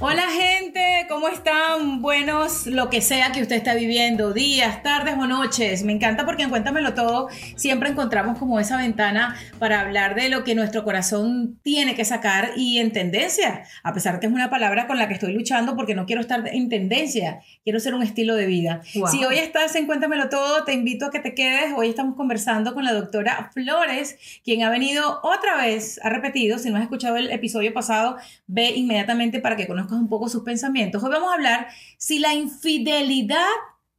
Hola gente, ¿cómo están? Buenos, lo que sea que usted está viviendo, días, tardes o noches. Me encanta porque en Cuéntamelo Todo siempre encontramos como esa ventana para hablar de lo que nuestro corazón tiene que sacar y en tendencia, a pesar que es una palabra con la que estoy luchando porque no quiero estar en tendencia, quiero ser un estilo de vida. Si hoy estás en Cuéntamelo Todo, te invito a que te quedes. Hoy estamos conversando con la doctora Flores, quien ha venido otra vez, ha repetido, si no has escuchado el episodio pasado, ve inmediatamente para que conozcas un poco sus pensamientos. Hoy vamos a hablar si la infidelidad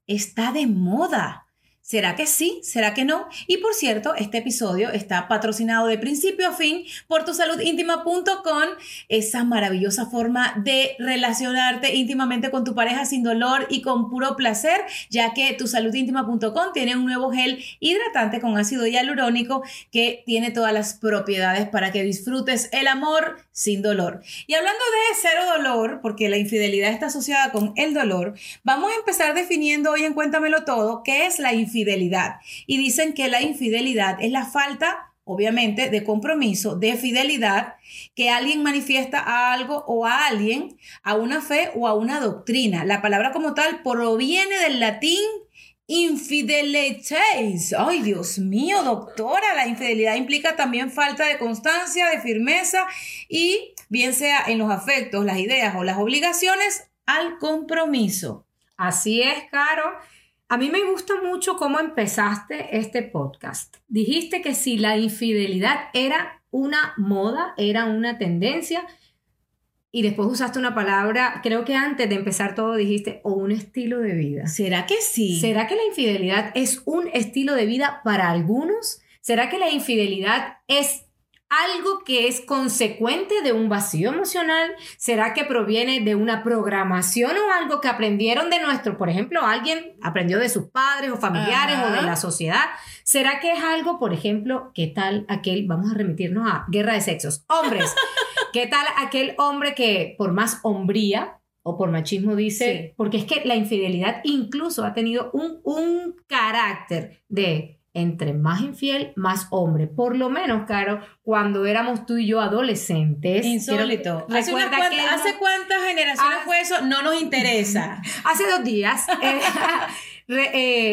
está de moda. ¿Será que sí? ¿Será que no? Y por cierto, este episodio está patrocinado de principio a fin por tusaludintima.com, esa maravillosa forma de relacionarte íntimamente con tu pareja sin dolor y con puro placer, ya que tusaludintima.com tiene un nuevo gel hidratante con ácido hialurónico que tiene todas las propiedades para que disfrutes el amor sin dolor. Y hablando de cero dolor, porque la infidelidad está asociada con el dolor, vamos a empezar definiendo hoy en Cuéntamelo Todo qué es la infidelidad infidelidad. Y dicen que la infidelidad es la falta obviamente, de compromiso, de fidelidad, que alguien manifiesta a algo o a alguien, a una fe o a una doctrina. La palabra como tal proviene del latín infidelites. Ay, Dios mío, doctora, la infidelidad implica también falta de constancia, de firmeza y bien sea en los afectos, las ideas o las obligaciones, al compromiso. Así es, Caro. A mí me gusta mucho cómo empezaste este podcast. Dijiste que si la infidelidad era una moda, era una tendencia, y después usaste una palabra, creo que antes de empezar todo dijiste, o un estilo de vida. ¿Será que sí? ¿Será que la infidelidad es un estilo de vida para algunos? ¿Será que la infidelidad es algo que es consecuente de un vacío emocional? ¿Será que proviene de una programación o algo que aprendieron de nuestro, por ejemplo, alguien aprendió de sus padres o familiares o de la sociedad? ¿Será que es algo, por ejemplo, qué tal aquel, vamos a remitirnos a guerra de sexos, hombres, qué tal aquel hombre que por más hombría o por machismo dice, porque es que la infidelidad incluso ha tenido un, un carácter de entre más infiel, más hombre. Por lo menos, Caro, cuando éramos tú y yo adolescentes. Insólito. ¿Hace, ¿Hace cuántas generaciones fue eso? No nos interesa. Hace dos días. Eh,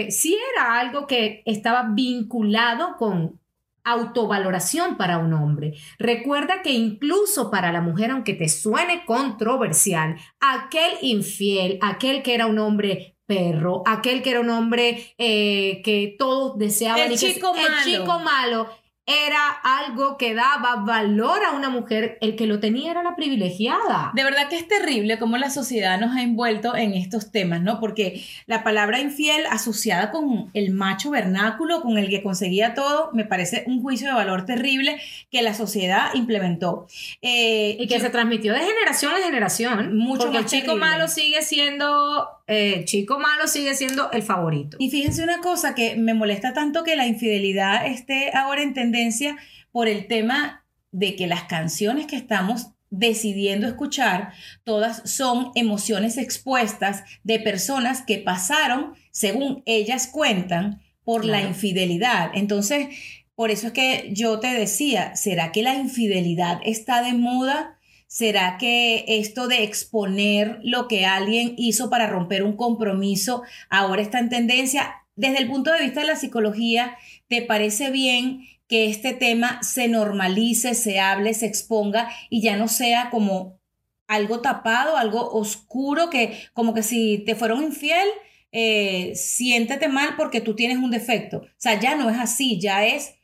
eh, sí era algo que estaba vinculado con autovaloración para un hombre. Recuerda que incluso para la mujer, aunque te suene controversial, aquel infiel, aquel que era un hombre perro, aquel que era un hombre eh, que todos deseaban. El chico malo. El chico malo era algo que daba valor a una mujer, el que lo tenía era la privilegiada. De verdad que es terrible cómo la sociedad nos ha envuelto en estos temas, ¿no? Porque la palabra infiel asociada con el macho vernáculo, con el que conseguía todo, me parece un juicio de valor terrible que la sociedad implementó. Eh, y que se transmitió de generación en generación. Mucho porque el chico malo sigue siendo eh, chico malo sigue siendo el favorito. Y fíjense una cosa que me molesta tanto que la infidelidad esté ahora en tendencia por el tema de que las canciones que estamos decidiendo escuchar, todas son emociones expuestas de personas que pasaron, según ellas cuentan, por la infidelidad. Entonces, por eso es que yo te decía, ¿será que la infidelidad está de moda? ¿Será que esto de exponer lo que alguien hizo para romper un compromiso ahora está en tendencia? Desde el punto de vista de la psicología, ¿te parece bien que este tema se normalice, se hable, se exponga y ya no sea como algo tapado, algo oscuro, que como que si te fueron infiel, eh, siéntete mal porque tú tienes un defecto. O sea, ya no es así, ya es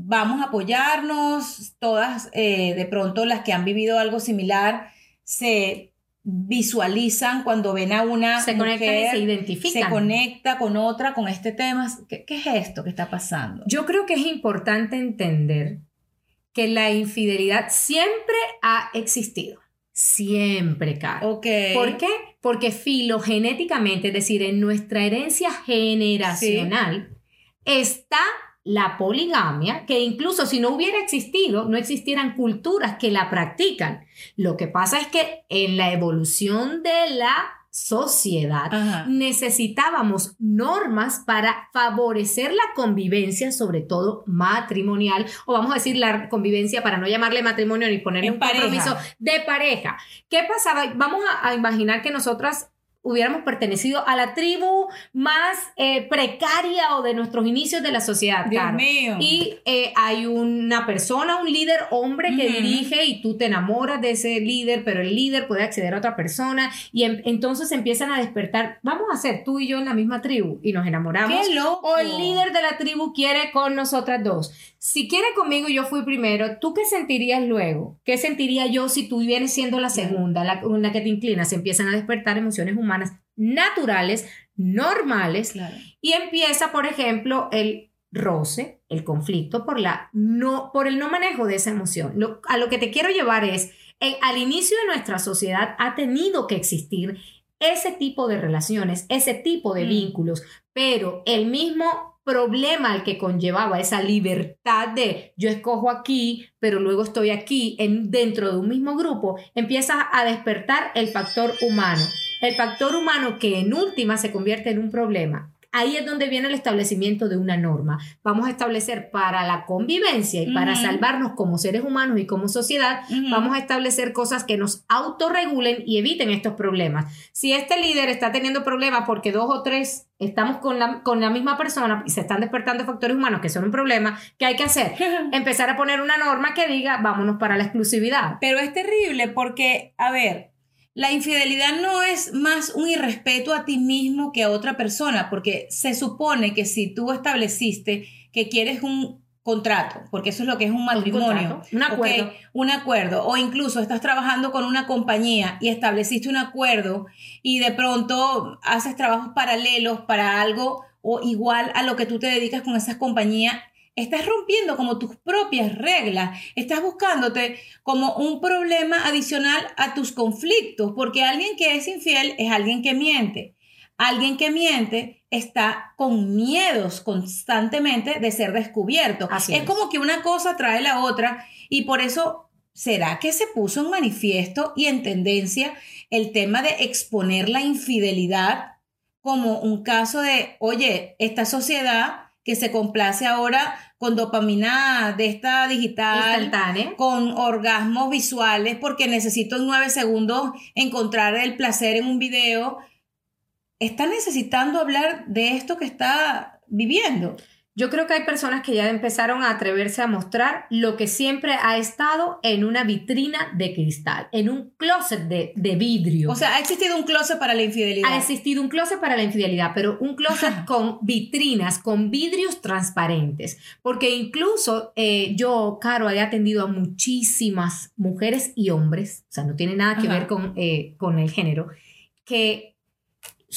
vamos a apoyarnos, todas eh, de pronto las que han vivido algo similar se visualizan cuando ven a una se mujer, se identifican. Se conecta con otra, con este tema. ¿Qué, ¿Qué es esto que está pasando? Yo creo que es importante entender que la infidelidad siempre ha existido. Siempre, Caro. Ok. ¿Por qué? Porque filogenéticamente, es decir, en nuestra herencia generacional, está la poligamia, que incluso si no hubiera existido, no existieran culturas que la practican. Lo que pasa es que en la evolución de la sociedad Ajá. necesitábamos normas para favorecer la convivencia, sobre todo matrimonial, o vamos a decir la convivencia para no llamarle matrimonio ni ponerle En un pareja. compromiso de pareja. ¿Qué pasaba? Vamos a, a imaginar que nosotras hubiéramos pertenecido a la tribu más eh, precaria o de nuestros inicios de la sociedad. Dios Caro. mío. Y eh, hay una persona, un líder hombre que Ujú. dirige y tú te enamoras de ese líder, pero el líder puede acceder a otra persona y em- entonces empiezan a despertar, vamos a ser tú y yo en la misma tribu y nos enamoramos. ¡Qué loco! O el líder de la tribu quiere con nosotras dos. Si quiere conmigo y yo fui primero, ¿tú qué sentirías luego? ¿Qué sentiría yo si tú vienes siendo la segunda, la que te inclinas? Se empiezan a despertar emociones humanas naturales, normales, Claro. y empieza, por ejemplo, el roce, el conflicto por, la no, por el no manejo de esa emoción. Lo- a lo que te quiero llevar es, eh, al inicio de nuestra sociedad ha tenido que existir ese tipo de relaciones, ese tipo de Mm. vínculos, pero el mismo problema al que conllevaba esa libertad de yo escojo aquí, pero luego estoy aquí en, dentro de un mismo grupo, empieza a despertar el factor humano. El factor humano que en última se convierte en un problema. Ahí es donde viene el establecimiento de una norma. Vamos a establecer para la convivencia y para salvarnos como seres humanos y como sociedad, vamos a establecer cosas que nos autorregulen y eviten estos problemas. Si este líder está teniendo problemas porque dos o tres estamos con la, con la misma persona y se están despertando factores humanos que son un problema, ¿qué hay que hacer? Empezar a poner una norma que diga, vámonos para la exclusividad. Pero es terrible porque, a ver, la infidelidad no es más un irrespeto a ti mismo que a otra persona, porque se supone que si tú estableciste que quieres un contrato, porque eso es lo que es un matrimonio, un acuerdo. un acuerdo, o incluso estás trabajando con una compañía y estableciste un acuerdo y de pronto haces trabajos paralelos para algo o igual a lo que tú te dedicas con esas compañías, estás rompiendo como tus propias reglas, estás buscándote como un problema adicional a tus conflictos, porque alguien que es infiel es alguien que miente. Alguien que miente está con miedos constantemente de ser descubierto. Así es es. como que una cosa trae la otra y por eso, ¿será que se puso en manifiesto y en tendencia el tema de exponer la infidelidad como un caso de, oye, esta sociedad que se complace ahora con dopamina de esta digital, Instantánea. con orgasmos visuales, porque necesito en nueve segundos encontrar el placer en un video, está necesitando hablar de esto que está viviendo. Yo creo que hay personas que ya empezaron a atreverse a mostrar lo que siempre ha estado en una vitrina de cristal, en un closet de, de vidrio. O sea, ha existido un closet para la infidelidad. ha existido un closet para la infidelidad, pero un closet con vitrinas, con vidrios transparentes. Porque incluso eh, yo, Caro, he atendido a muchísimas mujeres y hombres, o sea, no tiene nada que Ajá. ver con, eh, con el género, que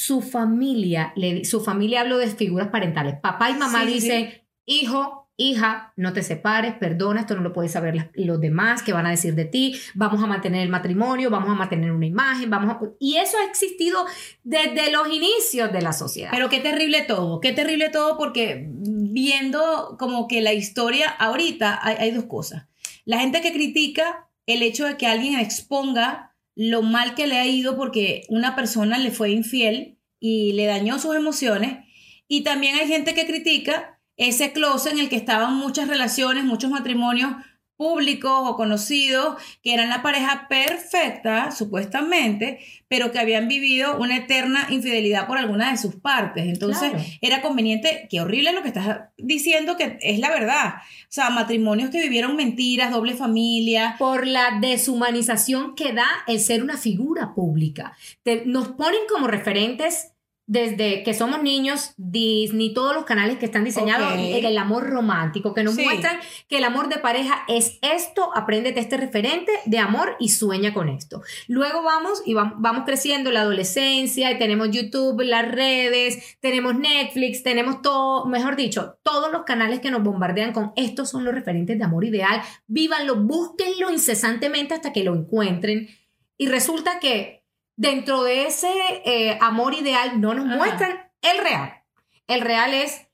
su familia, le, su familia hablo de figuras parentales, papá y mamá Sí, sí, dicen, hijo, hija, no te separes, perdona, esto no lo pueden saber las- los demás, que van a decir de ti, vamos a mantener el matrimonio, vamos a mantener una imagen, vamos a... Y eso ha existido desde los inicios de la sociedad. Pero qué terrible todo, qué terrible todo porque viendo como que la historia ahorita hay, hay dos cosas. La gente que critica el hecho de que alguien exponga lo mal que le ha ido porque una persona le fue infiel y le dañó sus emociones. Y también hay gente que critica ese closet en el que estaban muchas relaciones, muchos matrimonios públicos o conocidos que eran la pareja perfecta, supuestamente, pero que habían vivido una eterna infidelidad por alguna de sus partes. Entonces Claro. era conveniente, qué horrible lo que estás diciendo, que es la verdad. O sea, matrimonios que vivieron mentiras, doble familia. por la deshumanización que da el ser una figura pública. Te- nos ponen como referentes desde que somos niños, Disney, todos los canales que están diseñados en el amor romántico, que nos Sí. muestran que el amor de pareja es esto, apréndete este referente de amor y sueña con esto. Luego vamos y vam- vamos creciendo la adolescencia y tenemos YouTube, las redes, tenemos Netflix, tenemos todo, mejor dicho, todos los canales que nos bombardean con estos son los referentes de amor ideal, vívanlo, búsquenlo incesantemente hasta que lo encuentren. Y resulta que dentro de ese eh, amor ideal no nos Ajá. muestran el real. El real es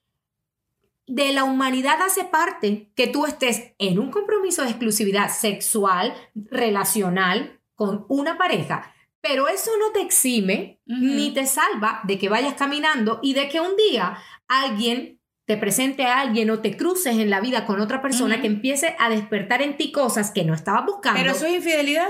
de la humanidad hace parte que tú estés en un compromiso de exclusividad sexual, relacional con una pareja, pero eso no te exime ni te salva de que vayas caminando y de que un día alguien te presente a alguien o te cruces en la vida con otra persona que empiece a despertar en ti cosas que no estabas buscando. Pero eso es infidelidad.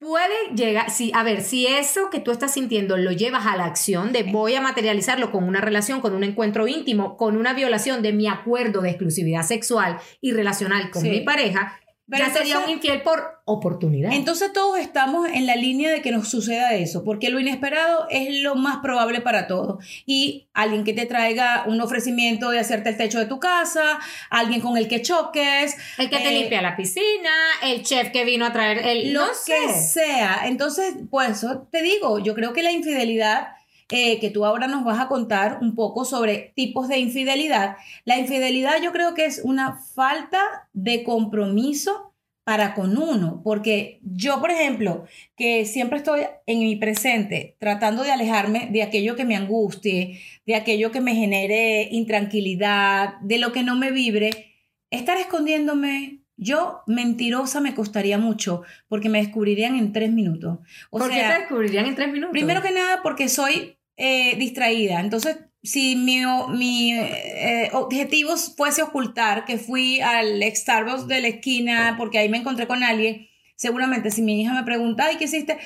Puede llegar, si, a ver, si eso que tú estás sintiendo lo llevas a la acción de voy a materializarlo con una relación, con un encuentro íntimo, con una violación de mi acuerdo de exclusividad sexual y relacional con Sí. mi pareja, Pero ya sería un infiel por oportunidad. Entonces todos estamos en la línea de que nos suceda eso, porque lo inesperado es lo más probable para todos. Y alguien que te traiga un ofrecimiento de hacerte el techo de tu casa, alguien con el que choques, el que te eh, limpia la piscina, el chef que vino a traer el... lo no que sea. Entonces, pues eso te digo, yo creo que la infidelidad, eh, que tú ahora nos vas a contar un poco sobre tipos de infidelidad, la infidelidad yo creo que es una falta de compromiso para con uno, porque yo, por ejemplo, que siempre estoy en mi presente tratando de alejarme de aquello que me angustie, de aquello que me genere intranquilidad, de lo que no me vibre, estar escondiéndome, yo mentirosa me costaría mucho porque me descubrirían en tres minutos. O ¿Por qué te descubrirían en tres minutos? primero que nada porque soy eh, distraída. Entonces, si mi, mi eh, objetivo fuese ocultar que fui al Starbucks de la esquina porque ahí me encontré con alguien, seguramente si mi hija me pregunta, ay, ¿qué hiciste?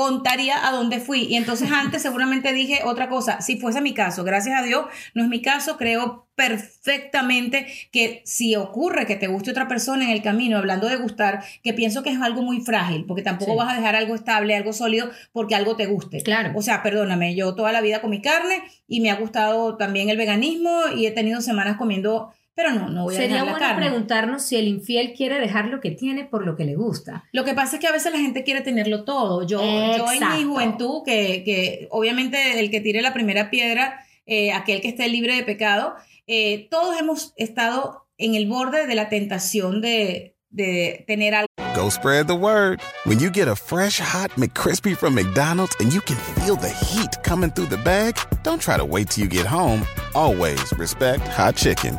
Contaría a dónde fui. Y entonces antes seguramente dije otra cosa. Si fuese mi caso, gracias a Dios, no es mi caso, creo perfectamente que si ocurre que te guste otra persona en el camino, hablando de gustar, que pienso que es algo muy frágil, porque tampoco Sí. vas a dejar algo estable, algo sólido, porque algo te guste. Claro. O sea, perdóname, yo toda la vida comí carne y me ha gustado también el veganismo y he tenido semanas comiendo, pero no, no voy a Sería dejar la bueno carne. preguntarnos si el infiel quiere dejar lo que tiene por lo que le gusta. Lo que pasa es que a veces la gente quiere tenerlo todo. Yo, yo en mi juventud, que, que obviamente el que tire la primera piedra, eh, aquel que esté libre de pecado, eh, todos hemos estado en el borde de la tentación de, de tener algo. Go spread the word. When you get a fresh hot McCrispy from McDonald's and you can feel the heat coming through the bag, don't try to wait till you get home. Always respect hot chicken.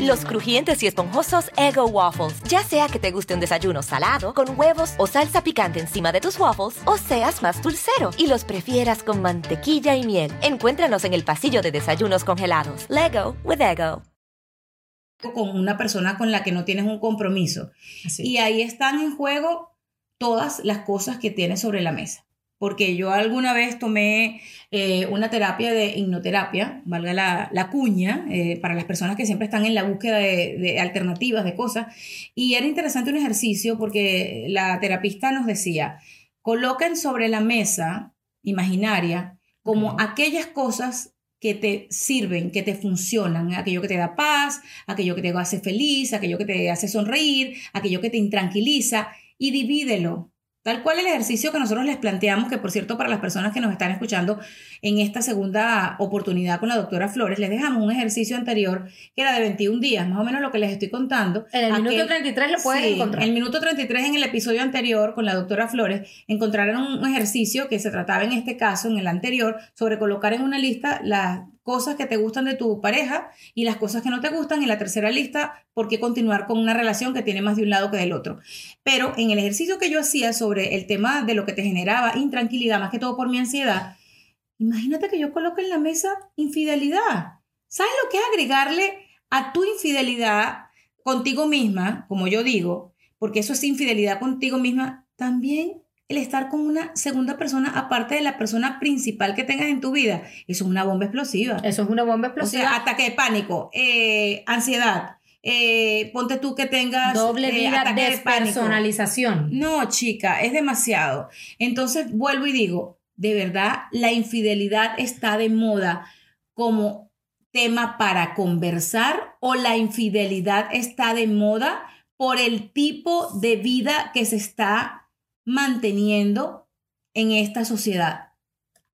Los crujientes y esponjosos Ego Waffles. Ya sea que te guste un desayuno salado, con huevos o salsa picante encima de tus waffles, o seas más dulcero y los prefieras con mantequilla y miel. Encuéntranos en el pasillo de desayunos congelados. Lego with Ego. con una persona con la que no tienes un compromiso. Así. Y ahí están en juego todas las cosas que tienes sobre la mesa. Porque yo alguna vez tomé eh, una terapia de hipnoterapia, valga la, la cuña, eh, para las personas que siempre están en la búsqueda de, de alternativas, de cosas. Y era interesante un ejercicio porque la terapista nos decía, coloquen sobre la mesa imaginaria como aquellas cosas que te sirven, que te funcionan, aquello que te da paz, aquello que te hace feliz, aquello que te hace sonreír, aquello que te intranquiliza y divídelo. Tal cual el ejercicio que nosotros les planteamos, que por cierto para las personas que nos están escuchando en esta segunda oportunidad con la doctora Flores, les dejamos un ejercicio anterior que era de 21 días, más o menos lo que les estoy contando. En el minuto Aquel- 33 lo puedes Sí, encontrar. El minuto 33 en el episodio anterior con la doctora Flores encontraron un ejercicio que se trataba en este caso, en el anterior, sobre colocar en una lista las cosas que te gustan de tu pareja y las cosas que no te gustan. En la tercera lista, por qué continuar con una relación que tiene más de un lado que del otro. Pero en el ejercicio que yo hacía sobre el tema de lo que te generaba intranquilidad, más que todo por mi ansiedad, imagínate que yo coloque en la mesa infidelidad. ¿Sabes lo que es agregarle a tu infidelidad contigo misma, como yo digo? porque eso es infidelidad contigo misma, también el estar con una segunda persona aparte de la persona principal que tengas en tu vida. Eso es una bomba explosiva. Eso es una bomba explosiva. O sea, ataque de pánico, eh, ansiedad. Eh, ponte tú que tengas doble eh, vida ataque de pánico. despersonalización. No, chica, es demasiado. Entonces vuelvo y digo, de verdad, la infidelidad está de moda como tema para conversar o la infidelidad está de moda por el tipo de vida que se está manteniendo en esta sociedad.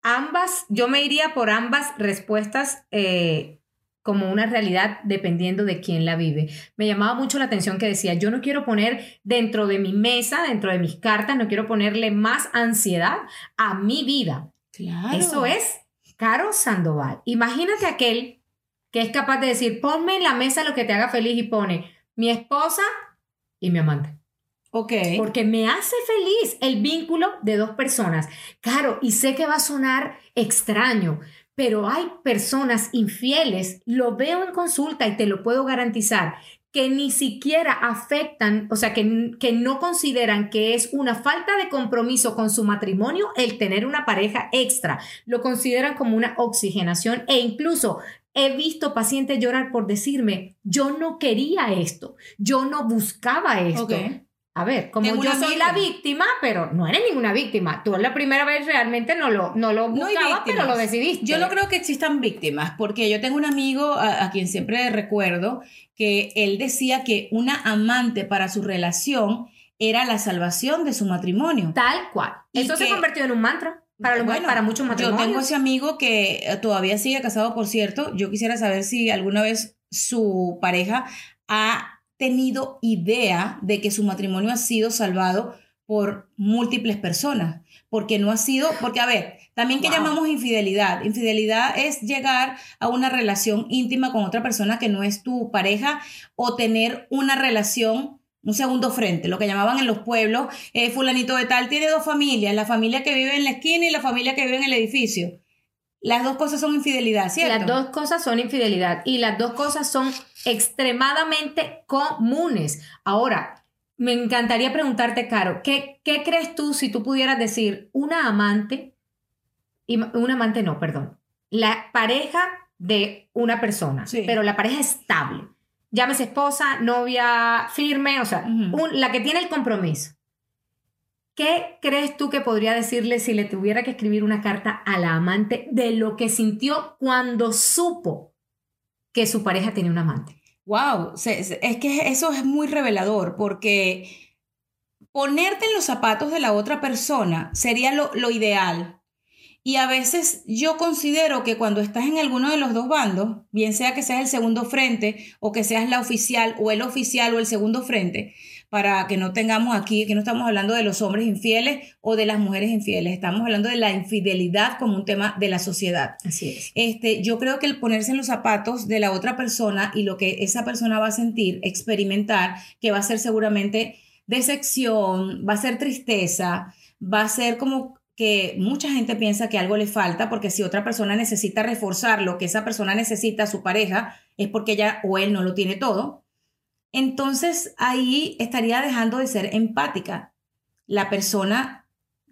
Ambas, yo me iría por ambas respuestas eh, como una realidad dependiendo de quién la vive. Me llamaba mucho la atención que decía, yo no quiero poner dentro de mi mesa, dentro de mis cartas, no quiero ponerle más ansiedad a mi vida. Claro. Eso es Caro Sandoval. Imagínate aquel que es capaz de decir, ponme en la mesa lo que te haga feliz y pone mi esposa y mi amante. Ok. Porque me hace feliz el vínculo de dos personas. Claro, y sé que va a sonar extraño, pero hay personas infieles, lo veo en consulta y te lo puedo garantizar, que ni siquiera afectan, o sea, que, que no consideran que es una falta de compromiso con su matrimonio el tener una pareja extra. Lo consideran como una oxigenación e incluso he visto pacientes llorar por decirme, yo no quería esto, yo no buscaba esto. A ver, como yo soy la víctima, pero no eres ninguna víctima. Tú la primera vez realmente no lo, no lo No buscabas, pero lo decidiste. Yo no creo que existan víctimas, porque yo tengo un amigo a, a quien siempre recuerdo que él decía que una amante para su relación era la salvación de su matrimonio. Tal cual. Y Eso se que- convertido en un mantra para, los- Bueno, para muchos Yo matrimonios. tengo ese amigo que eh, todavía sigue casado, por cierto. Yo quisiera saber si alguna vez su pareja ha tenido idea de que su matrimonio ha sido salvado por múltiples personas. Porque no ha sido, porque a ver, también que Wow. llamamos infidelidad. Infidelidad es llegar a una relación íntima con otra persona que no es tu pareja o tener una relación un segundo frente, lo que llamaban en los pueblos, eh, fulanito de tal tiene dos familias, la familia que vive en la esquina y la familia que vive en el edificio. Las dos cosas son infidelidad, ¿cierto? Las dos cosas son infidelidad y las dos cosas son extremadamente comunes. Ahora, me encantaría preguntarte, Caro, ¿qué, qué crees tú si tú pudieras decir una amante, y un amante no, perdón, la pareja de una persona, Sí. pero la pareja estable, llámese esposa, novia, firme, o sea, un- la que tiene el compromiso. ¿Qué crees tú que podría decirle si le tuviera que escribir una carta a la amante de lo que sintió cuando supo que su pareja tenía un amante? Wow, es que eso es muy revelador porque ponerte en los zapatos de la otra persona sería lo, lo ideal. Y a veces yo considero que cuando estás en alguno de los dos bandos, bien sea que seas el segundo frente o que seas la oficial o el oficial o el segundo frente, para que no tengamos aquí, que no estamos hablando de los hombres infieles o de las mujeres infieles, estamos hablando de la infidelidad como un tema de la sociedad. Así es. Este, yo creo que el ponerse en los zapatos de la otra persona y lo que esa persona va a sentir, experimentar, que va a ser seguramente decepción, va a ser tristeza, va a ser como que mucha gente piensa que algo le falta porque si otra persona necesita reforzar lo que esa persona necesita a su pareja es porque ella o él no lo tiene todo. Entonces ahí estaría dejando de ser empática la persona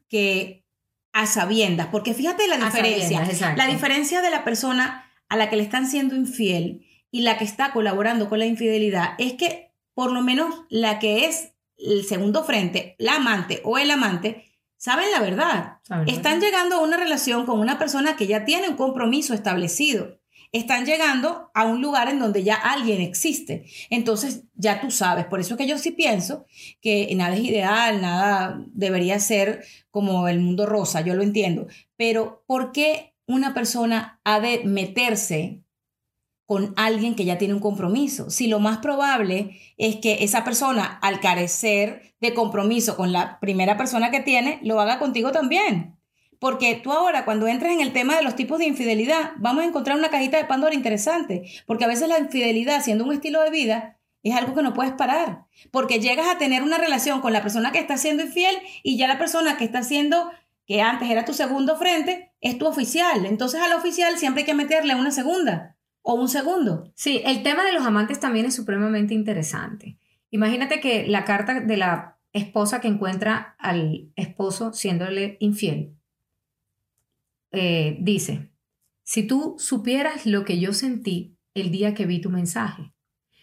que a sabiendas, porque fíjate la diferencia. La diferencia de la persona a la que le están siendo infiel y la que está colaborando con la infidelidad es que por lo menos la que es el segundo frente, la amante o el amante, saben la verdad. Saben Están llegando a una relación con una persona que ya tiene un compromiso establecido. Están llegando a un lugar en donde ya alguien existe. Entonces ya tú sabes. Por eso es que yo sí pienso que nada es ideal, nada debería ser como el mundo rosa, yo lo entiendo. Pero ¿por qué una persona ha de meterse con alguien que ya tiene un compromiso? Si lo más probable es que esa persona, al carecer de compromiso con la primera persona que tiene, lo haga contigo también. Porque tú ahora, cuando entres en el tema de los tipos de infidelidad, vamos a encontrar una cajita de Pandora interesante. Porque a veces la infidelidad, siendo un estilo de vida, es algo que no puedes parar. Porque llegas a tener una relación con la persona que está siendo infiel y ya la persona que está siendo, que antes era tu segundo frente, es tu oficial. Entonces al oficial siempre hay que meterle una segunda o un segundo. Sí, el tema de los amantes también es supremamente interesante. Imagínate que la carta de la esposa que encuentra al esposo siéndole infiel eh, dice, si tú supieras lo que yo sentí el día que vi tu mensaje,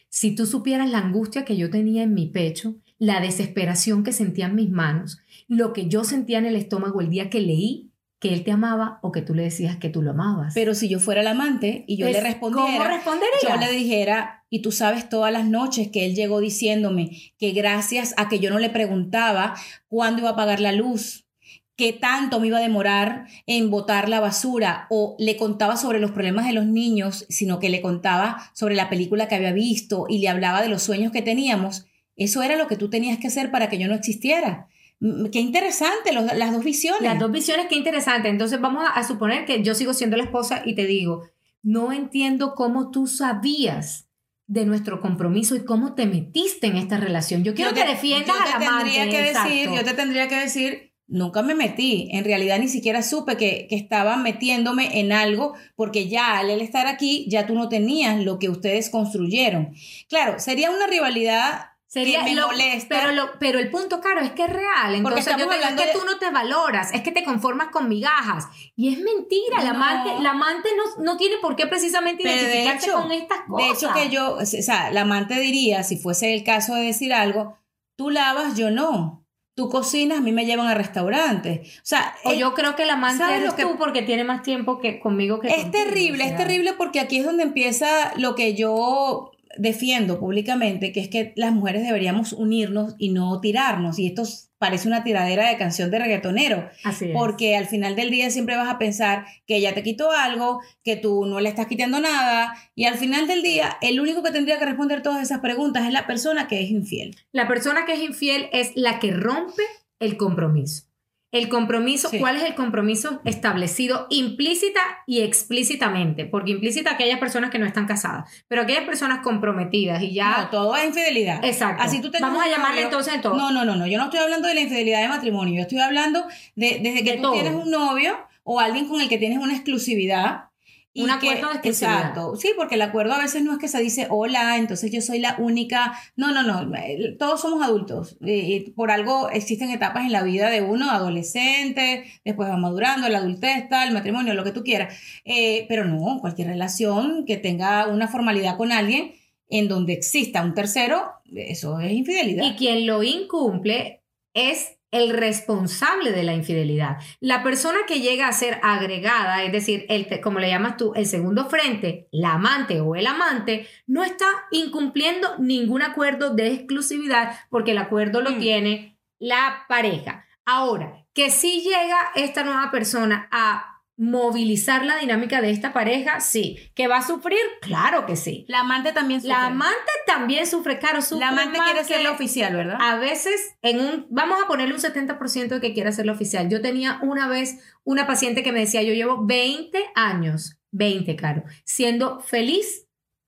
si tú supieras la angustia que yo tenía en mi pecho, la desesperación que sentía en mis manos, lo que yo sentía en el estómago el día que leí que él te amaba o que tú le decías que tú lo amabas. Pero si yo fuera el amante y yo le respondiera, ¿cómo respondería? yo le dijera, y tú sabes todas las noches que él llegó diciéndome que gracias a que yo no le preguntaba cuándo iba a pagar la luz, qué tanto me iba a demorar en botar la basura o le contaba sobre los problemas de los niños, sino que le contaba sobre la película que había visto y le hablaba de los sueños que teníamos, eso era lo que tú tenías que hacer para que yo no existiera. Mm, Qué interesante las dos visiones. Las dos visiones, qué interesante. Entonces vamos a, a suponer que yo sigo siendo la esposa y te digo, no entiendo cómo tú sabías de nuestro compromiso y cómo te metiste en esta relación. Yo quiero Yo que te- defiendas yo te a la tendría que decir, exacto. yo te tendría que decir, nunca me metí. En realidad ni siquiera supe que, que estaba metiéndome en algo porque ya al él estar aquí, ya tú no tenías lo que ustedes construyeron. Claro, sería una rivalidad Sería que me lo- molesta. Pero, lo- pero el punto, claro, es que es real. Entonces yo te digo, es que de- tú no te valoras, es que te conformas con migajas. Y es mentira, la No. amante, la amante no, no tiene por qué precisamente de identificarse hecho- con estas De cosas. hecho, que yo, o sea, la amante diría, si fuese el caso de decir algo, tú lavas, yo no. Tú cocinas, a mí me llevan a restaurantes. O sea, O yo creo que la amante ¿sabes eres lo que- tú porque tiene más tiempo que conmigo que Es contigo, terrible, o es terrible porque aquí es donde empieza lo que yo defiendo públicamente, que es que las mujeres deberíamos unirnos y no tirarnos. Y esto parece una tiradera de canción de reggaetonero, Así es. porque al final del día siempre vas a pensar que ella te quitó algo, que tú no le estás quitando nada, y al final del día el único que tendría que responder todas esas preguntas es la persona que es infiel. La persona que es infiel es la que rompe el compromiso. El compromiso, Sí. ¿cuál es el compromiso establecido implícita y explícitamente? Porque implícita aquellas personas que no están casadas, pero aquellas personas comprometidas y ya... No, todo es infidelidad. Exacto. Así tú tengas Vamos a llamarle novio- entonces todo. No, no, no, no. Yo no estoy hablando de la infidelidad de matrimonio. Yo estoy hablando de desde que De tú todo. tienes un novio o alguien con el que tienes una exclusividad. Y Un que- acuerdo de exclusividad. Exacto. Sí, porque el acuerdo a veces no es que se dice hola, entonces yo soy la única. No, no, no. Todos somos adultos. Y por algo existen etapas en la vida de uno, adolescente, después va madurando, la adultez, tal, el matrimonio, lo que tú quieras. Eh, pero no, cualquier relación que tenga una formalidad con alguien en donde exista un tercero, eso es infidelidad. Y quien lo incumple es el responsable de la infidelidad. La persona que llega a ser agregada, es decir, el, como le llamas tú, el segundo frente, la amante o el amante, no está incumpliendo ningún acuerdo de exclusividad porque el acuerdo lo Mm. tiene la pareja. Ahora, que si llega esta nueva persona a movilizar la dinámica de esta pareja, sí. ¿Que va a sufrir? Claro que sí. La amante también sufre. La amante también sufre, claro, sufre La amante quiere ser que- la oficial, ¿verdad? a veces, en un, vamos a ponerle un 70% de que quiera hacerlo oficial. Yo tenía una vez una paciente que me decía, yo llevo 20 años, 20, Caro, siendo feliz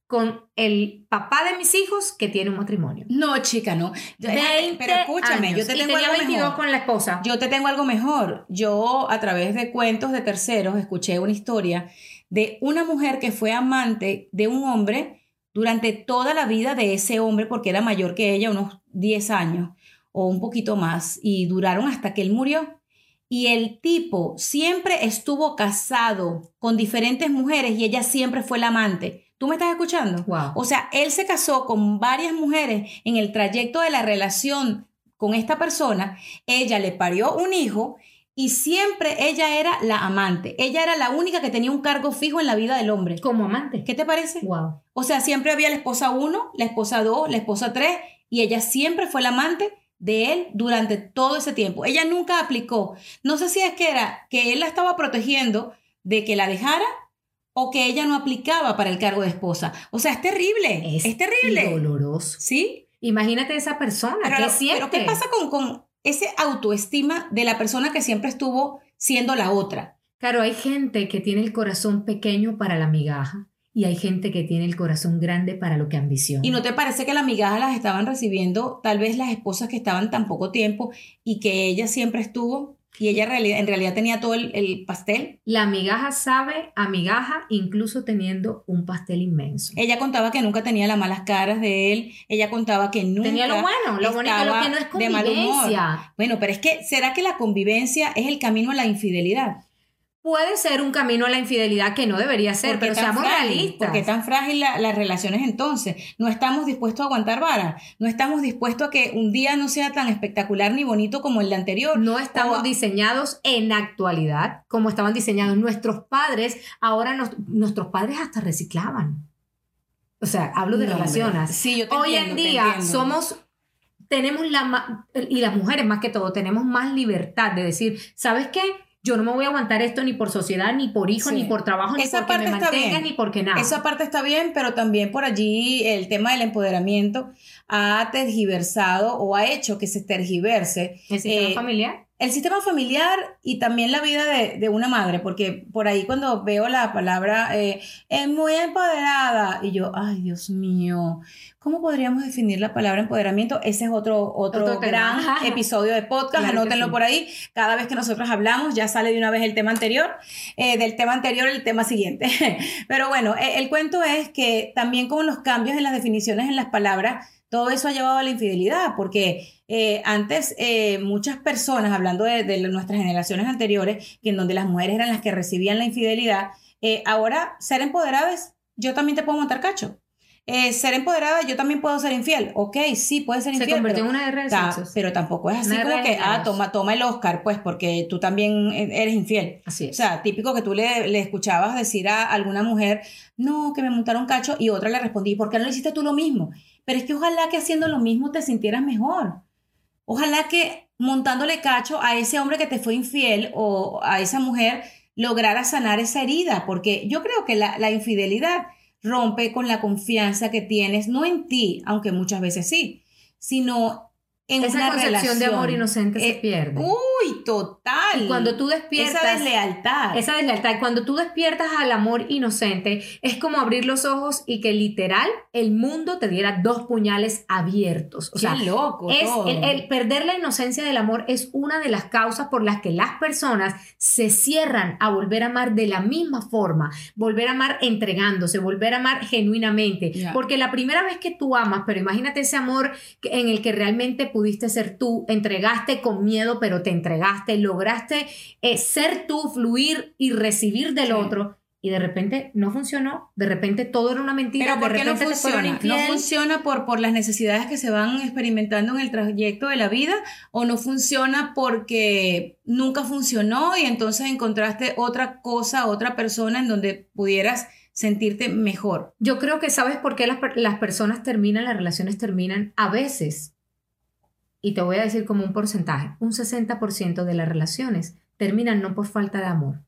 con el papá de mis hijos que tiene un matrimonio. No, chica, no. Yo- 20 pero escúchame, años. yo te y tengo tenía algo 22 mejor. con la esposa. Yo te tengo algo mejor. Yo, a través de cuentos de terceros, escuché una historia de una mujer que fue amante de un hombre durante toda la vida de ese hombre, porque era mayor que ella, unos 10 años o un poquito más, y duraron hasta que él murió. Y el tipo siempre estuvo casado con diferentes mujeres y ella siempre fue la amante. ¿Tú me estás escuchando? Wow. O sea, él se casó con varias mujeres en el trayecto de la relación con esta persona. Ella le parió un hijo y siempre ella era la amante. Ella era la única que tenía un cargo fijo en la vida del hombre. Como amante. ¿Qué te parece? Wow. O sea, siempre había la esposa 1, la esposa 2, la esposa 3 y ella siempre fue la amante de él durante todo ese tiempo. Ella nunca aplicó. No sé si es que era que él la estaba protegiendo de que la dejara o que ella no aplicaba para el cargo de esposa. O sea, es terrible. Es, y terrible. doloroso. ¿Sí? Imagínate esa persona Pero, que lo- siente. pero ¿qué pasa con, con ese autoestima de la persona que siempre estuvo siendo la otra? Claro, hay gente que tiene el corazón pequeño para la migaja y hay gente que tiene el corazón grande para lo que ambiciona. ¿Y no te parece que la migaja las estaban recibiendo tal vez las esposas que estaban tan poco tiempo y que ella siempre estuvo? Y ella en realidad, en realidad tenía todo el, el pastel. La migaja sabe a migaja incluso teniendo un pastel inmenso. Ella contaba que nunca tenía las malas caras de él. Ella contaba que nunca. Tenía lo bueno, lo bonito, lo que no es de mal humor. convivencia. Bueno, pero es que, ¿será que la convivencia es el camino a la infidelidad? Puede ser un camino a la infidelidad que no debería ser, ¿Por qué pero seamos frágil? realistas. ¿Por qué tan frágil la- las relaciones entonces? No estamos dispuestos a aguantar vara. No estamos dispuestos a que un día no sea tan espectacular ni bonito como el de anterior. No estamos O- diseñados en actualidad como estaban diseñados nuestros padres. Ahora nos- nuestros padres hasta reciclaban. O sea, hablo de No, relaciones. Sí, yo te Hoy entiendo, en día somos, tenemos la, y las mujeres más que todo, tenemos más libertad de decir, ¿sabes qué? Yo no me voy a aguantar esto ni por sociedad, ni por hijo, Sí. ni por trabajo, ni porque me parte bien. ni porque nada. Esa parte está bien, pero también por allí el tema del empoderamiento ha tergiversado o ha hecho que se tergiverse El sistema eh, familiar. El sistema familiar y también la vida de, de una madre, porque por ahí cuando veo la palabra eh, es muy empoderada y yo, ay Dios mío, ¿cómo podríamos definir la palabra empoderamiento? Ese es otro, otro, gran episodio de podcast, Claro anótenlo sí. por ahí, cada vez que nosotros hablamos ya sale de una vez el tema anterior, eh, del tema anterior el tema siguiente. Pero bueno, eh, el cuento es que también con los cambios en las definiciones en las palabras, todo eso ha llevado a la infidelidad, porque eh, antes eh, muchas personas, hablando de, de nuestras generaciones anteriores, que en donde las mujeres eran las que recibían la infidelidad, eh, ahora ser empoderada es, yo también te puedo montar cacho. Ser empoderada, yo también puedo ser infiel. Ok, sí, puede ser Se infiel. convirtió pero, en una guerra de ta- pero tampoco es así Una como que, ah, toma, toma el Oscar, pues, porque tú también e, eres infiel. Así O es. sea, típico que tú le, le escuchabas decir a alguna mujer, no, que me montaron cacho, y otra le respondí, ¿por qué no le hiciste tú lo mismo? Pero es que ojalá que haciendo lo mismo te sintieras mejor. Ojalá que montándole cacho a ese hombre que te fue infiel o a esa mujer lograra sanar esa herida, porque yo creo que la, la infidelidad rompe con la confianza que tienes, no en ti, aunque muchas veces sí, sino en Esa una concepción de relación. amor inocente se Eh, pierde. Uy, total. Y cuando tú despiertas- Esa deslealtad. Esa deslealtad, cuando tú despiertas al amor inocente, es como abrir los ojos y que literal el mundo te diera dos puñales abiertos. O Qué sea, loco es el, el perder la inocencia del amor es una de las causas por las que las personas se cierran a volver a amar de la misma forma, volver a amar entregándose, volver a amar genuinamente. Ya. Porque la primera vez que tú amas, pero imagínate ese amor en el que realmente pudiste ser tú, entregaste con miedo, pero te entregaste, lograste eh, ser tú, fluir y recibir del Sí. otro. Y de repente no funcionó, de repente todo era una mentira, Pero ¿por de qué no repente funciona? ¿No funciona por, por las necesidades que se van experimentando en el trayecto de la vida? ¿O no funciona porque nunca funcionó y entonces encontraste otra cosa, otra persona en donde pudieras sentirte mejor? Yo creo que sabes por qué las, las personas terminan, las relaciones terminan a veces. Y te voy a decir como un porcentaje, un 60% de las relaciones terminan no por falta de amor,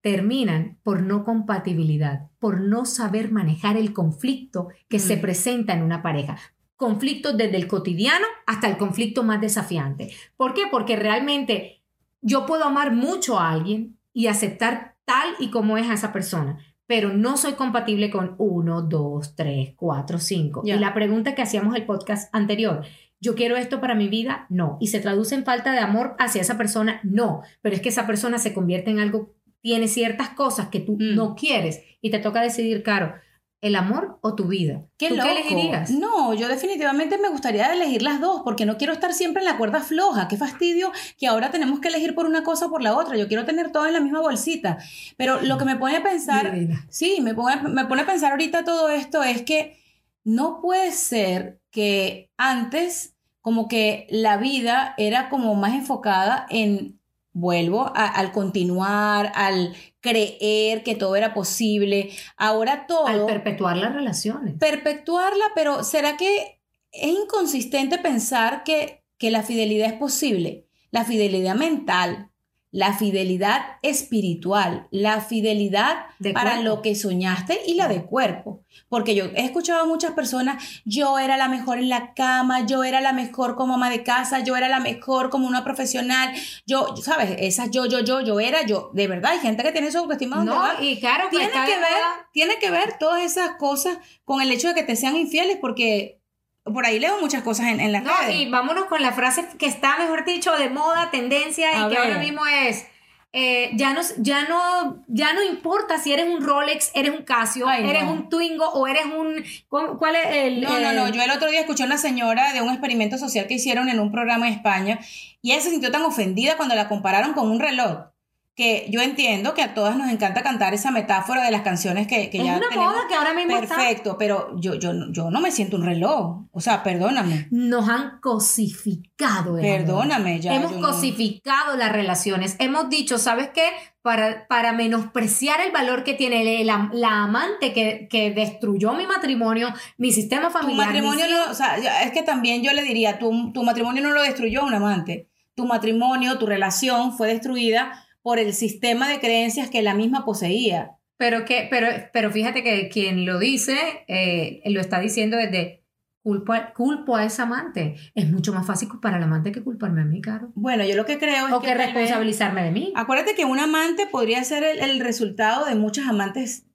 terminan por no compatibilidad, por no saber manejar el conflicto que se Mm. presenta en una pareja. Conflictos desde el cotidiano hasta el conflicto más desafiante. ¿Por qué? Porque realmente yo puedo amar mucho a alguien y aceptar tal y como es a esa persona, pero no soy compatible con uno, dos, tres, cuatro, cinco. Ya. Y la pregunta que hacíamos el podcast anterior, ¿yo quiero esto para mi vida? No. ¿Y se traduce en falta de amor hacia esa persona? No. Pero es que esa persona se convierte en algo, tiene ciertas cosas que tú Mm. no quieres y te toca decidir, Caro, ¿el amor o tu vida? ¿Qué ¿Tú loco? qué elegirías? No, yo definitivamente me gustaría elegir las dos porque no quiero estar siempre en la cuerda floja. Qué fastidio que ahora tenemos que elegir por una cosa o por la otra. Yo quiero tener todo en la misma bolsita. Pero lo que me pone a pensar, Divina. sí, me pone, me pone a pensar ahorita todo esto es que no puede ser que antes como que la vida era como más enfocada en, vuelvo, a- al continuar, al creer que todo era posible. Ahora todo Al perpetuar las relaciones. perpetuarla, pero ¿será que es inconsistente pensar que, que la fidelidad es posible? La fidelidad mental, la fidelidad espiritual, la fidelidad De para cuerpo. lo que soñaste y la de cuerpo. Porque yo he escuchado a muchas personas, yo era la mejor en la cama, yo era la mejor como ama de casa, yo era la mejor como una profesional, yo, ¿sabes? Esas yo, yo, yo, yo era, yo, de verdad, hay gente que tiene su autoestima No, va y claro, tiene que ver, tiene que ver todas esas cosas con el hecho de que te sean infieles, porque por ahí leo muchas cosas en, en las No, redes. y vámonos con la frase que está, mejor dicho, de moda, tendencia A y que ahora mismo es. eh, ya, no, ya, no, ya no importa si eres un Rolex, eres un Casio, Ay, no. eres un Twingo o eres un... ¿cuál es el...? No, no, no. Yo el otro día escuché a una señora de un experimento social que hicieron en un programa en España y ella se sintió tan ofendida cuando la compararon con un reloj. Que yo entiendo que a todas nos encanta cantar esa metáfora de las canciones que, que Es ya una tenemos. moda que ahora mismo está- Perfecto, pero yo, yo, yo no me siento un reloj. O sea, perdóname. Nos han cosificado. el amor. Perdóname, ya. Hemos no- cosificado las relaciones. Hemos dicho, ¿sabes qué? Para, para menospreciar el valor que tiene la, la amante que, que destruyó mi matrimonio, mi sistema Tu familiar. matrimonio mis no, o sea, es que también yo le diría, tu, tu matrimonio no lo destruyó un amante. Tu matrimonio, tu relación fue destruida por el sistema de creencias que la misma poseía. Pero, que, pero, pero fíjate que quien lo dice, eh, lo está diciendo desde culpo, a- culpo a esa amante. Es mucho más fácil culpar al amante que culparme a mí, Caro. Bueno, yo lo que creo es O que, que responsabilizarme de mí. acuérdate que un amante podría ser el, el resultado de muchos amantes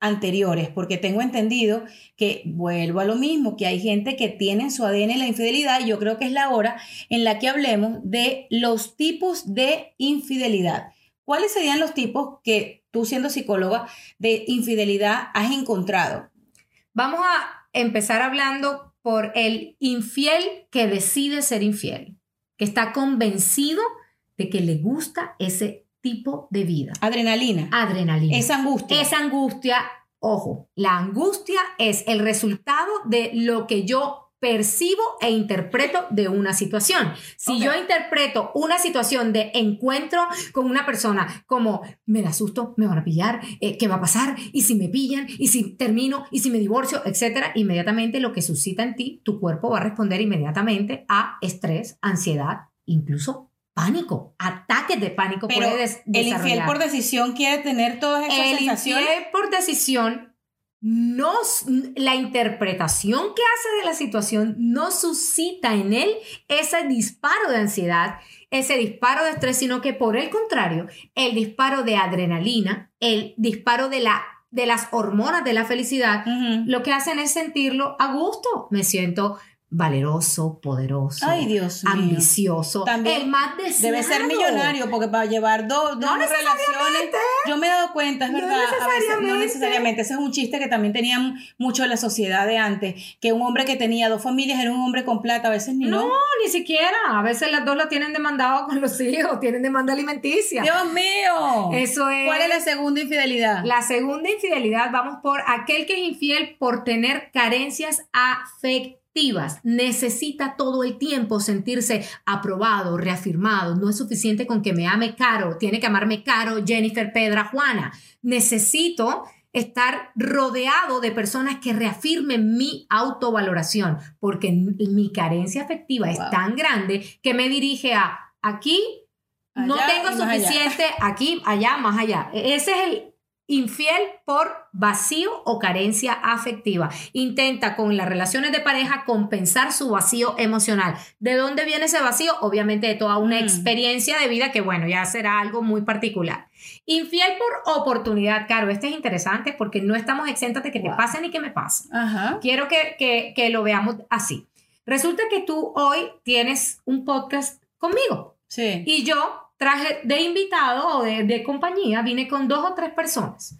anteriores, porque tengo entendido que vuelvo a lo mismo, que hay gente que tiene en su ADN la infidelidad y yo creo que es la hora en la que hablemos de los tipos de infidelidad. ¿Cuáles serían los tipos que tú siendo psicóloga de infidelidad has encontrado? Vamos a empezar hablando por el infiel que decide ser infiel, que está convencido de que le gusta ese tipo de vida. Adrenalina, Adrenalina. esa angustia. Esa angustia, ojo, la angustia es el resultado de lo que yo percibo e interpreto de una situación. Si yo interpreto una situación de encuentro con una persona como me da susto, me van a pillar, eh, ¿qué va a pasar? Y si me pillan, y si termino, y si me divorcio, etcétera, inmediatamente lo que suscita en ti, tu cuerpo va a responder inmediatamente a estrés, ansiedad, incluso pánico, ataques de pánico Pero puede des- el infiel por decisión quiere tener todas esas El sensaciones. infiel por decisión no la interpretación que hace de la situación no suscita en él ese disparo de ansiedad, ese disparo de estrés, sino que por el contrario, el disparo de adrenalina, el disparo de la de las hormonas de la felicidad, lo que hacen es sentirlo a gusto. Me siento valeroso, poderoso, Ay, Dios ambicioso, También el más deseado. Debe ser millonario porque para llevar dos, dos No relaciones. Yo me he dado cuenta, es No verdad. a veces no necesariamente. necesariamente. Ese es un chiste que también tenían mucho en la sociedad de antes. Que un hombre que tenía dos familias era un hombre con plata, a veces ni no. No, ni siquiera. A veces las dos lo tienen demandado con los hijos, tienen demanda alimenticia. Dios mío. Eso es. ¿Cuál es la segunda infidelidad? La segunda infidelidad, vamos por aquel que es infiel por tener carencias afectivas. Necesita todo el tiempo sentirse aprobado, reafirmado. No es suficiente con que me ame caro. Tiene que amarme caro Jennifer Pedra Juana. Necesito estar rodeado de personas que reafirmen mi autovaloración, porque mi carencia afectiva es tan grande que me dirige a aquí no tengo allá. suficiente aquí, allá, más allá. E- Ese es el infiel por vacío o carencia afectiva. Intenta con las relaciones de pareja compensar su vacío emocional. ¿De dónde viene ese vacío? Obviamente de toda una Mm. experiencia de vida que, bueno, ya será algo muy particular. Infiel por oportunidad, Caro. Este es interesante porque no estamos exentos de que te pase ni que me pase. Ajá. Quiero que, que, que lo veamos así. Resulta que tú hoy tienes un podcast conmigo. Sí. Y yo traje de invitado o de, de compañía, vine con dos o tres personas.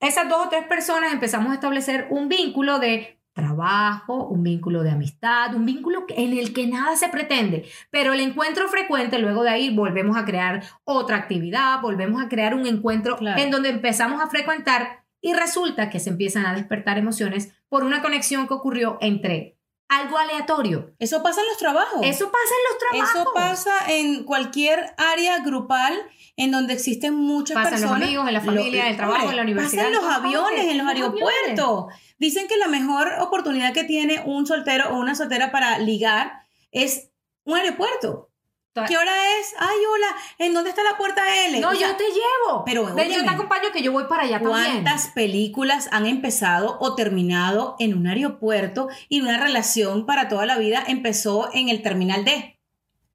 Esas dos o tres personas empezamos a establecer un vínculo de trabajo, un vínculo de amistad, un vínculo en el que nada se pretende, pero el encuentro frecuente, luego de ahí volvemos a crear otra actividad, volvemos a crear un encuentro Claro. en donde empezamos a frecuentar y resulta que se empiezan a despertar emociones por una conexión que ocurrió entre algo aleatorio. Eso pasa en los trabajos. Eso pasa en los trabajos. Eso pasa en cualquier área grupal en donde existen muchas Pasa en los personas. amigos, en la familia, en el trabajo, en la universidad, Pasa en los aviones, partes, en los en los aeropuertos. Dicen que la mejor oportunidad que tiene un soltero o una soltera para ligar es un aeropuerto. ¿Qué hora es? Ay, hola, ¿en dónde está la puerta L? No, O sea, yo te llevo. pero, Ven, yo te acompaño que yo voy para allá también. ¿Cuántas películas han empezado o terminado en un aeropuerto y una relación para toda la vida empezó en el terminal D?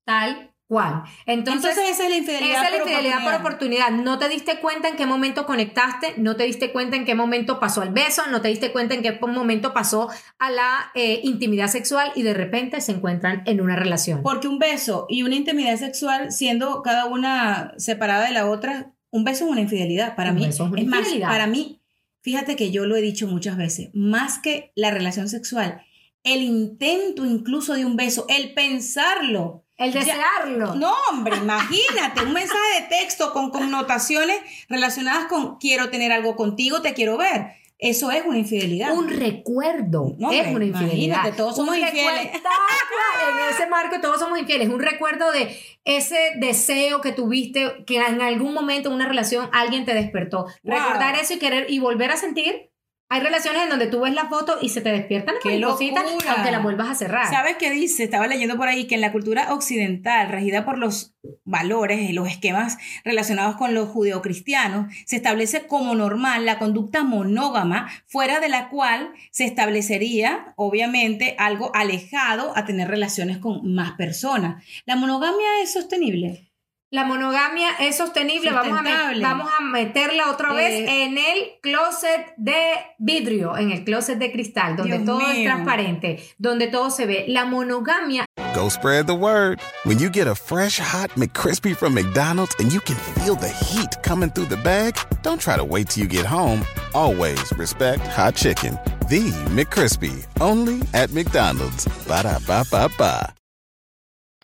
Tal ¿Cuál? Entonces, esa es la infidelidad. Esa es la infidelidad por oportunidad. No te diste cuenta en qué momento conectaste, no te diste cuenta en qué momento pasó el beso, no te diste cuenta en qué momento pasó a la eh, intimidad sexual y de repente se encuentran en una relación. Porque un beso y una intimidad sexual, siendo cada una separada de la otra, un beso es una infidelidad. Para mí, es, más, para mí, fíjate que yo lo he dicho muchas veces, más que la relación sexual, el intento incluso de un beso, el pensarlo el desearlo. no, hombre, imagínate, un mensaje de texto con connotaciones relacionadas con quiero tener algo contigo, te quiero ver. Eso es una infidelidad. Un recuerdo no, es una infidelidad. Todos somos infieles. en ese marco todos somos infieles. Un recuerdo de ese deseo que tuviste, que en algún momento en una relación alguien te despertó. Recordar eso y querer y volver a sentir hay relaciones en donde tú ves la foto y se te despiertan las cositas aunque la vuelvas a cerrar. ¿Sabes qué dice? Estaba leyendo por ahí que en la cultura occidental, regida por los valores y los esquemas relacionados con los judeocristianos, se establece como normal la conducta monógama, fuera de la cual se establecería, obviamente, algo alejado a tener relaciones con más personas. ¿La monogamia es sostenible? La monogamia es sostenible. Vamos a, vamos a, meterla otra vez eh, en el closet de vidrio, en el closet de cristal, donde todo es transparente, donde todo se ve. La monogamia. Go spread the word. When you get a fresh hot McCrispy from McDonald's and you can feel the heat coming through the bag, don't try to wait till you get home. Always respect hot chicken. The McCrispy, only at McDonald's. Ba da ba ba ba.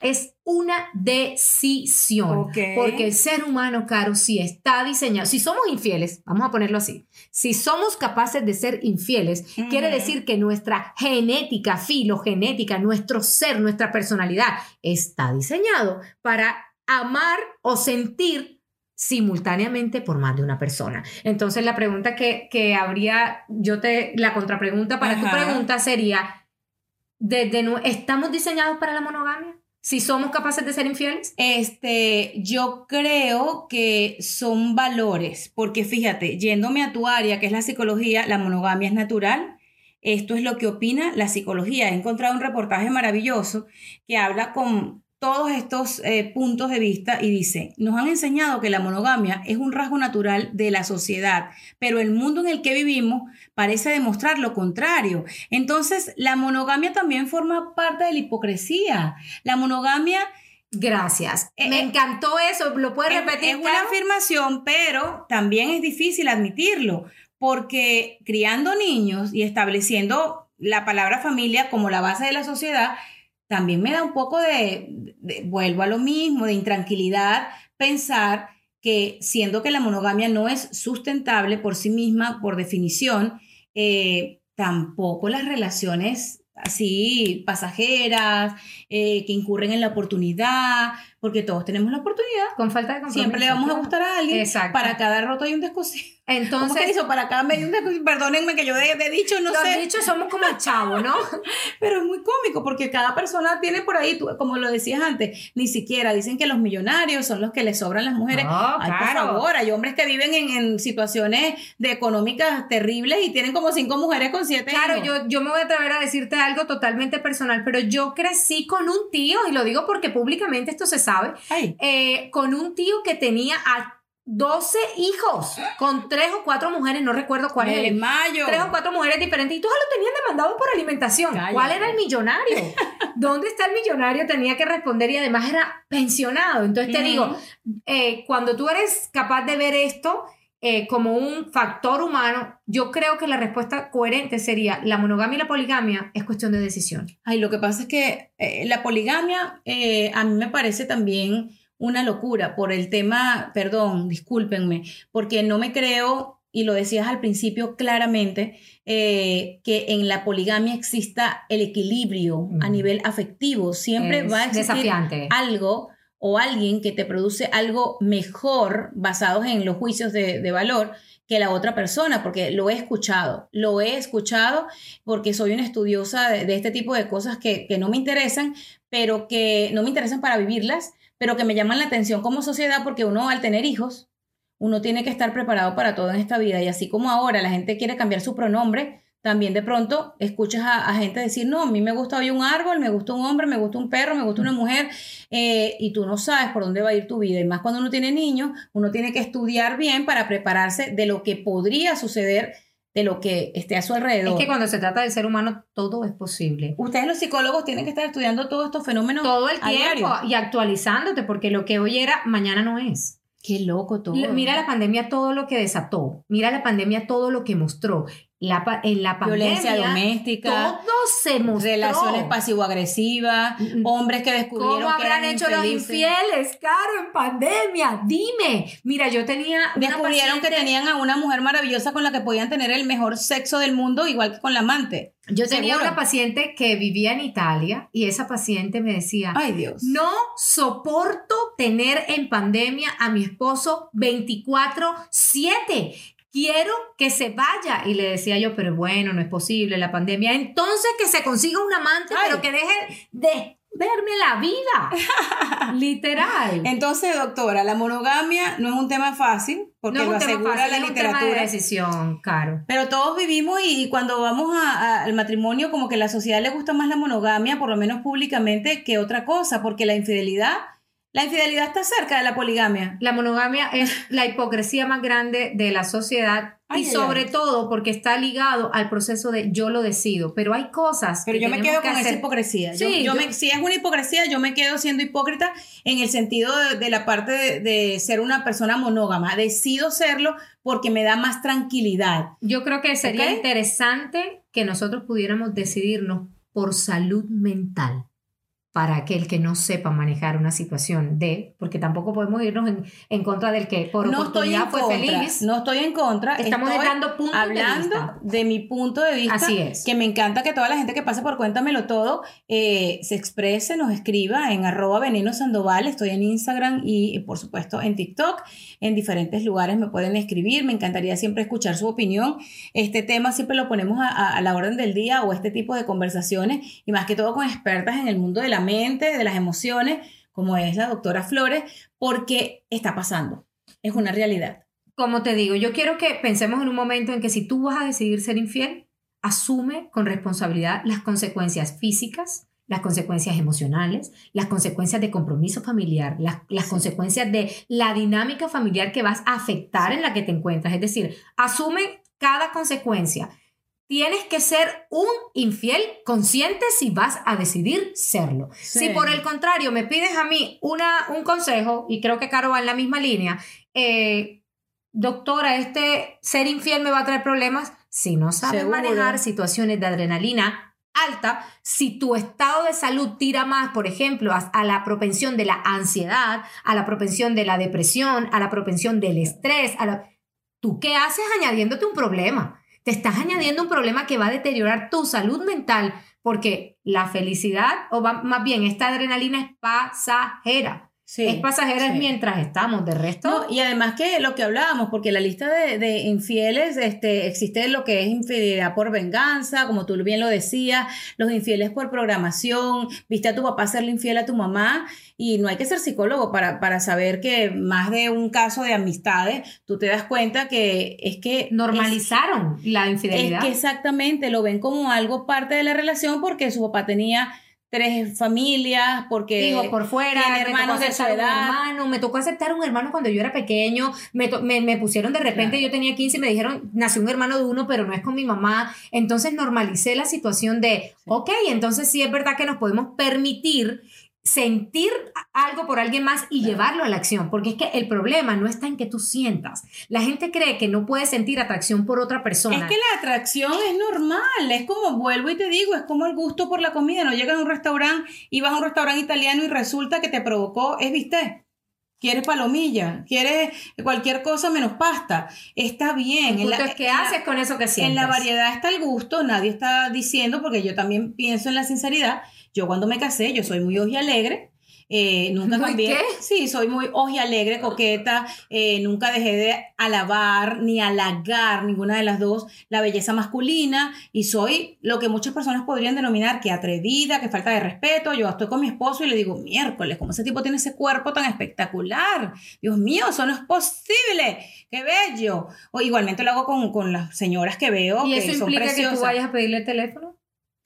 Es una decisión. Porque el ser humano, Caro, si está diseñado, si somos infieles, vamos a ponerlo así, si somos capaces de ser infieles, quiere decir que nuestra genética, filogenética, nuestro ser, nuestra personalidad, está diseñado para amar o sentir simultáneamente por más de una persona. Entonces la pregunta que, que habría, yo te, la contrapregunta para tu pregunta sería, desde, ¿estamos diseñados para la monogamia? Si somos capaces de ser infieles? Este, yo creo que son valores, porque fíjate, yéndome a tu área, que es la psicología, la monogamia es natural. Esto es lo que opina la psicología. He encontrado un reportaje maravilloso que habla con todos estos eh, puntos de vista y dice, nos han enseñado que la monogamia es un rasgo natural de la sociedad, pero el mundo en el que vivimos parece demostrar lo contrario. Entonces, la monogamia también forma parte de la hipocresía. La monogamia... Gracias. Eh, Me eh, encantó eso. ¿Lo puedes repetir? Es una afirmación, pero también es difícil admitirlo, porque criando niños y estableciendo la palabra familia como la base de la sociedad, también me da un poco de, vuelvo a lo mismo, de intranquilidad pensar que siendo que la monogamia no es sustentable por sí misma, por definición, eh, tampoco las relaciones así pasajeras, eh, que incurren en la oportunidad, porque todos tenemos la oportunidad. Con falta de compromiso. Siempre le vamos a gustar a alguien. Exacto. Para cada roto hay un descosido. Entonces. ¿Cómo que Para cada medio un descosido. Perdónenme que yo de, dicho no sé. Los dichos somos como el chavo, ¿no? Pero es muy cómico porque cada persona tiene por ahí, como lo decías antes, ni siquiera dicen que los millonarios son los que les sobran las mujeres. Ay, por favor, hay hombres que viven en, en, situaciones de económicas terribles y tienen como cinco mujeres con siete Claro, yo, yo me voy a atrever a decirte algo totalmente personal, pero yo crecí con un tío, y lo digo porque públicamente esto se sabe, eh, con un tío que tenía a 12 hijos con tres o cuatro mujeres, no recuerdo cuál era. mayo. Tres o cuatro mujeres diferentes y todos lo tenían demandado por alimentación. ¿Cuál era el millonario? ¿Dónde está el millonario? Tenía que responder y además era pensionado. Entonces te digo, eh, cuando tú eres capaz de ver esto eh, como un factor humano, yo creo que la respuesta coherente sería la monogamia y la poligamia es cuestión de decisión. Ay, lo que pasa es que eh, la poligamia eh, a mí me parece también una locura por el tema, perdón, discúlpenme, porque no me creo, y lo decías al principio claramente, que en la poligamia exista el equilibrio a nivel afectivo. Siempre va a existir algo o alguien que te produce algo mejor basados en los juicios de, valor que la otra persona, porque lo he escuchado, lo he escuchado porque soy una estudiosa de, este tipo de cosas que, que, no me interesan, pero que no me interesan para vivirlas, pero que me llaman la atención como sociedad porque uno al tener hijos, uno tiene que estar preparado para todo en esta vida. Y así como ahora la gente quiere cambiar su pronombre, también de pronto escuchas a, gente decir, no, a mí me gusta hoy un árbol, me gusta un hombre, me gusta un perro, me gusta una mujer, eh, y tú no sabes por dónde va a ir tu vida. Y más cuando uno tiene niños, uno tiene que estudiar bien para prepararse de lo que podría suceder de lo que esté a su alrededor. Es que cuando se trata del ser humano, todo es posible. Ustedes los psicólogos tienen que estar estudiando todos estos fenómenos. Todo el tiempo y actualizándote, porque lo que hoy era, mañana no es. Qué loco todo. Mira la pandemia todo lo que desató. Mira la pandemia todo lo que mostró la, en la pandemia, violencia doméstica, todo se mostró. Relaciones pasivo-agresivas, mm, hombres que descubrieron ¿Cómo habrán hecho los infieles, Caro, en pandemia? Dime. Mira, yo tenía. Descubrieron que tenían a una mujer maravillosa con la que podían tener el mejor sexo del mundo, igual que con la amante. Yo tenía una paciente que vivía en Italia y esa paciente me decía: Ay, Dios. No soporto tener en pandemia a mi esposo 24-7 quiero que se vaya. Y le decía yo, pero bueno, no es posible la pandemia. Entonces que se consiga un amante, pero que deje de verme la vida. Literal. Entonces, doctora, la monogamia no es un tema fácil, porque lo asegura la literatura. Es decisión, caro. Pero todos vivimos y, cuando vamos al matrimonio, como que la sociedad le gusta más la monogamia, por lo menos públicamente, que otra cosa, porque la infidelidad la infidelidad está cerca de la poligamia. La monogamia es la hipocresía más grande de la sociedad y sobre todo porque está ligado al proceso de yo lo decido. Pero hay cosas. Pero yo me quedo con esa hipocresía. Sí, yo, si es una hipocresía, yo me quedo siendo hipócrita en el sentido de, la parte de, ser una persona monógama. Decido serlo porque me da más tranquilidad. Yo creo que sería interesante que nosotros pudiéramos decidirnos por salud mental para aquel que no sepa manejar una situación de, porque tampoco podemos irnos en, contra del que por no oportunidad fue feliz. No estoy en contra. Estamos dando puntos hablando de, mi punto de vista. Así es. Que me encanta que toda la gente que pase por Cuéntamelo Todo eh, se exprese, nos escriba en arroba veneno sandoval. Estoy en Instagram y, por supuesto, en TikTok. En diferentes lugares me pueden escribir. Me encantaría siempre escuchar su opinión. Este tema siempre lo ponemos a, a la orden del día o este tipo de conversaciones y más que todo con expertas en el mundo de la de las emociones, como es la doctora Flores, porque está pasando. Es una realidad. Como te digo, yo quiero que pensemos en un momento en que si tú vas a decidir ser infiel, asume con responsabilidad las consecuencias físicas, las consecuencias emocionales, las consecuencias de compromiso familiar, las, las, consecuencias de la dinámica familiar que vas a afectar en la que te encuentras. Es decir, asume cada consecuencia. Tienes que ser un infiel consciente si vas a decidir serlo. Si por el contrario me pides a mí una, un consejo, y creo que Caro va en la misma línea, eh, doctora, este ser infiel me va a traer problemas. Si no sabes manejar situaciones de adrenalina alta, si tu estado de salud tira más, por ejemplo, a, la propensión de la ansiedad, a la propensión de la depresión, a la propensión del estrés, a ¿tú qué haces añadiéndote un problema? Te estás añadiendo un problema que va a deteriorar tu salud mental porque la felicidad, o más bien esta adrenalina es pasajera es pasajera mientras estamos, de resto. y además que lo que hablábamos, porque la lista de, infieles, este, existe lo que es infidelidad por venganza, como tú bien lo decías, los infieles por programación, viste a tu papá serle infiel a tu mamá, y no hay que ser psicólogo para, para saber que más de un caso de amistades, tú te das cuenta que es que... Normalizaron la infidelidad. Es que exactamente lo ven como algo parte de la relación porque su papá tenía tres familias, porque Digo, por fuera, hermanos de su edad. Hermano, me tocó aceptar un hermano cuando yo era pequeño, me, me, pusieron de repente, yo tenía 15 y me dijeron, nació un hermano de uno, pero no es con mi mamá. Entonces normalicé la situación de, ok, entonces sí es verdad que nos podemos permitir sentir algo por alguien más y llevarlo a la acción, porque es que el problema no está en que tú sientas. La gente cree que no puede sentir atracción por otra persona. Es que la atracción es normal, es como vuelvo y te digo, es como el gusto por la comida, no llegas a un restaurante y vas a un restaurante italiano y resulta que te provocó, es viste, quieres palomilla, quieres cualquier cosa menos pasta. Está bien. En ¿Qué haces con eso que sientes? En la variedad está el gusto, nadie está diciendo, porque yo también pienso en la sinceridad. Yo cuando me casé, yo soy muy alegre eh, nunca ¿Muy cambié. qué? Sí, soy muy alegre, coqueta, eh, nunca dejé de alabar ni halagar ninguna de las dos la belleza masculina y soy lo que muchas personas podrían denominar que atrevida, que falta de respeto. Yo estoy con mi esposo y le digo, miércoles, ¿cómo ese tipo tiene ese cuerpo tan espectacular? Dios mío, eso no es posible, qué bello. O igualmente lo hago con, con las señoras que veo, ¿Y que eso son implica que tú vayas a pedirle el teléfono?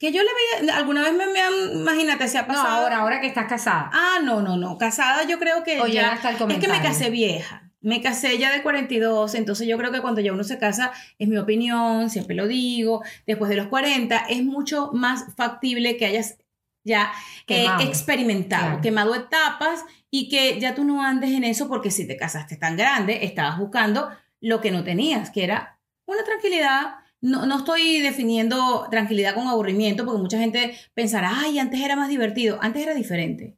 Que yo le veía, alguna vez me, me han, imagínate, se ha No, pasado. ahora, ahora que estás casada. Ah, no, no, no. Casada yo creo que O ya... hasta el Es que me comentario. casé vieja. Me casé ya de 42, entonces yo creo que cuando ya uno se casa, es mi opinión, siempre lo digo, después de los 40, es mucho más factible que hayas ya eh, experimentado, Claro. quemado etapas y que ya tú no andes en eso porque si te casaste tan grande, estabas buscando lo que no tenías, que era una tranquilidad. No, no estoy definiendo tranquilidad con aburrimiento porque mucha gente pensará, ay, antes era más divertido, antes era diferente.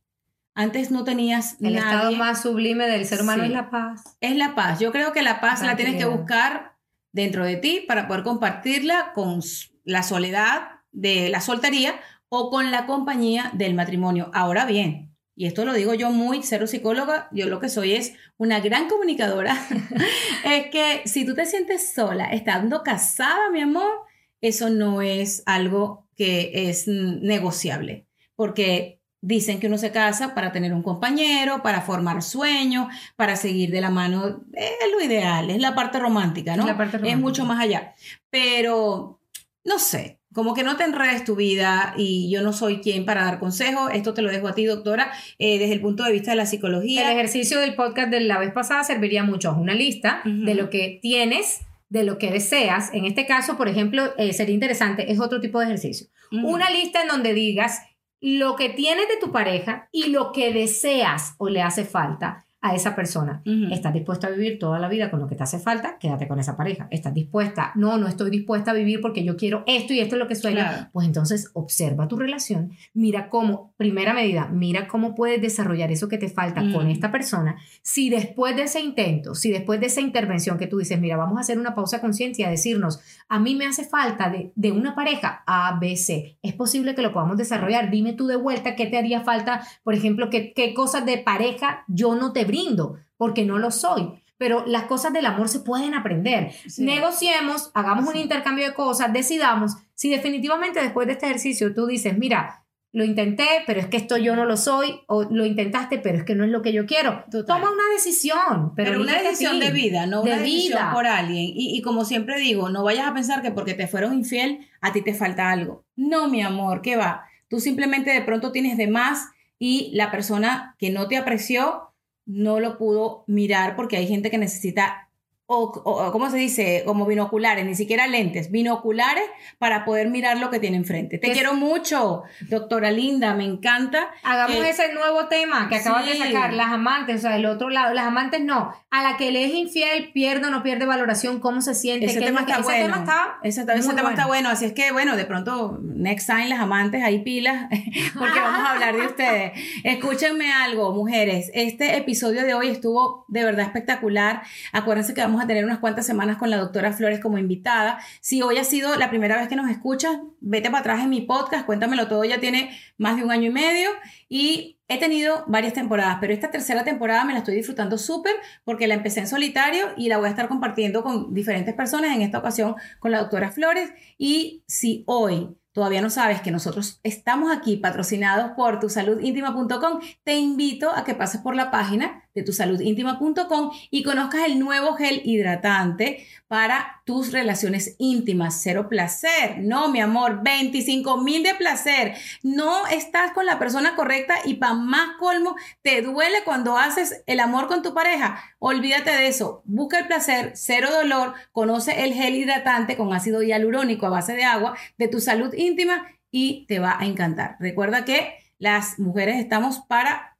Antes no tenías El nadie. estado más sublime del ser humano Sí. es la paz. Es la paz. Yo creo que la paz la tienes que buscar dentro de ti para poder compartirla con la soledad de la soltería o con la compañía del matrimonio. Ahora bien, y esto lo digo yo muy cero psicóloga, yo lo que soy es una gran comunicadora, es que si tú te sientes sola estando casada, mi amor, eso no es algo que es negociable, porque dicen que uno se casa para tener un compañero, para formar sueños, para seguir de la mano, es lo ideal, es la parte romántica, ¿no? Es la parte Es mucho más allá, pero no sé. Como que no te enredes tu vida y yo no soy quien para dar consejos. Esto te lo dejo a ti, doctora, eh, desde el punto de vista de la psicología. El ejercicio del podcast de la vez pasada serviría mucho. Es una lista de lo que tienes, de lo que deseas. En este caso, por ejemplo, eh, sería interesante, es otro tipo de ejercicio. Una lista en donde digas lo que tienes de tu pareja y lo que deseas o le hace falta a esa persona. Ujú. ¿Estás dispuesta a vivir toda la vida con lo que te hace falta? Quédate con esa pareja. ¿Estás dispuesta? No, no estoy dispuesta a vivir porque yo quiero esto y esto es lo que sueño. Claro. Pues entonces observa tu relación, mira cómo, primera medida, mira cómo puedes desarrollar eso que te falta con esta persona. Si después de ese intento, si después de esa intervención que tú dices, mira, vamos a hacer una pausa consciente y a decirnos, a mí me hace falta de, de una pareja A, B, C. Es posible que lo podamos desarrollar. Dime tú de vuelta qué te haría falta, por ejemplo, qué, qué cosas de pareja yo no te brindo, porque no lo soy. Pero las cosas del amor se pueden aprender. Sí. Negociemos, hagamos un intercambio de cosas, decidamos. Si definitivamente después de este ejercicio tú dices, mira, lo intenté, pero es que esto yo no lo soy, o lo intentaste, pero es que no es lo que yo quiero. Total. Toma una decisión, pero, Pero, una decisión de vida, no De una decisión vida. por alguien. Y, y como siempre digo, no vayas a pensar que porque te fueron infiel, a ti te falta algo. No, mi amor, ¿qué va? Tú simplemente de pronto tienes de más y la persona que no te apreció no lo pudo mirar porque hay gente que necesita, o, o- ¿cómo se dice? Como binoculares, ni siquiera lentes, binoculares para poder mirar lo que tiene enfrente. Te Es- quiero mucho, doctora Linda, me encanta. Hagamos Eh, ese nuevo tema que acabas de sí. sacar, las amantes, o sea, el otro lado, las amantes no. A la que le es infiel, pierde o no pierde valoración, cómo se siente. Ese es tema que- está ese bueno. tema está ese, ese tema bueno. está bueno. Así es que, bueno, de pronto, next time, las amantes, ahí pilas, porque vamos a hablar de ustedes. Escúchenme algo, mujeres. Este episodio de hoy estuvo de verdad espectacular. Acuérdense que vamos a tener unas cuantas semanas con la doctora Flores como invitada. Si hoy ha sido la primera vez que nos escuchas, vete para atrás en mi podcast, cuéntamelo todo. Ya tiene más de un año y medio y he tenido varias temporadas, pero esta tercera temporada me la estoy disfrutando súper porque la empecé en solitario y la voy a estar compartiendo con diferentes personas, en esta ocasión con la doctora Flores. Y si hoy todavía no sabes que nosotros estamos aquí patrocinados por tusaludintima.com, te invito a que pases por la página de tusaludintima.com y conozcas el nuevo gel hidratante para tus relaciones íntimas. Cero placer. No, mi amor, 25 mil de placer. No estás con la persona correcta y para más colmo, te duele cuando haces el amor con tu pareja. Olvídate de eso. Busca el placer, cero dolor. Conoce el gel hidratante con ácido hialurónico a base de agua de tu salud íntima y te va a encantar. Recuerda que las mujeres estamos para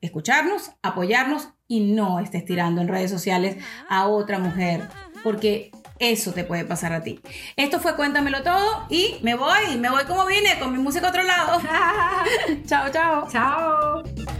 escucharnos, apoyarnos y no estés tirando en redes sociales a otra mujer, porque eso te puede pasar a ti. Esto fue Cuéntamelo Todo y me voy, me voy como vine, con mi música a otro lado. chao, chao. Chao.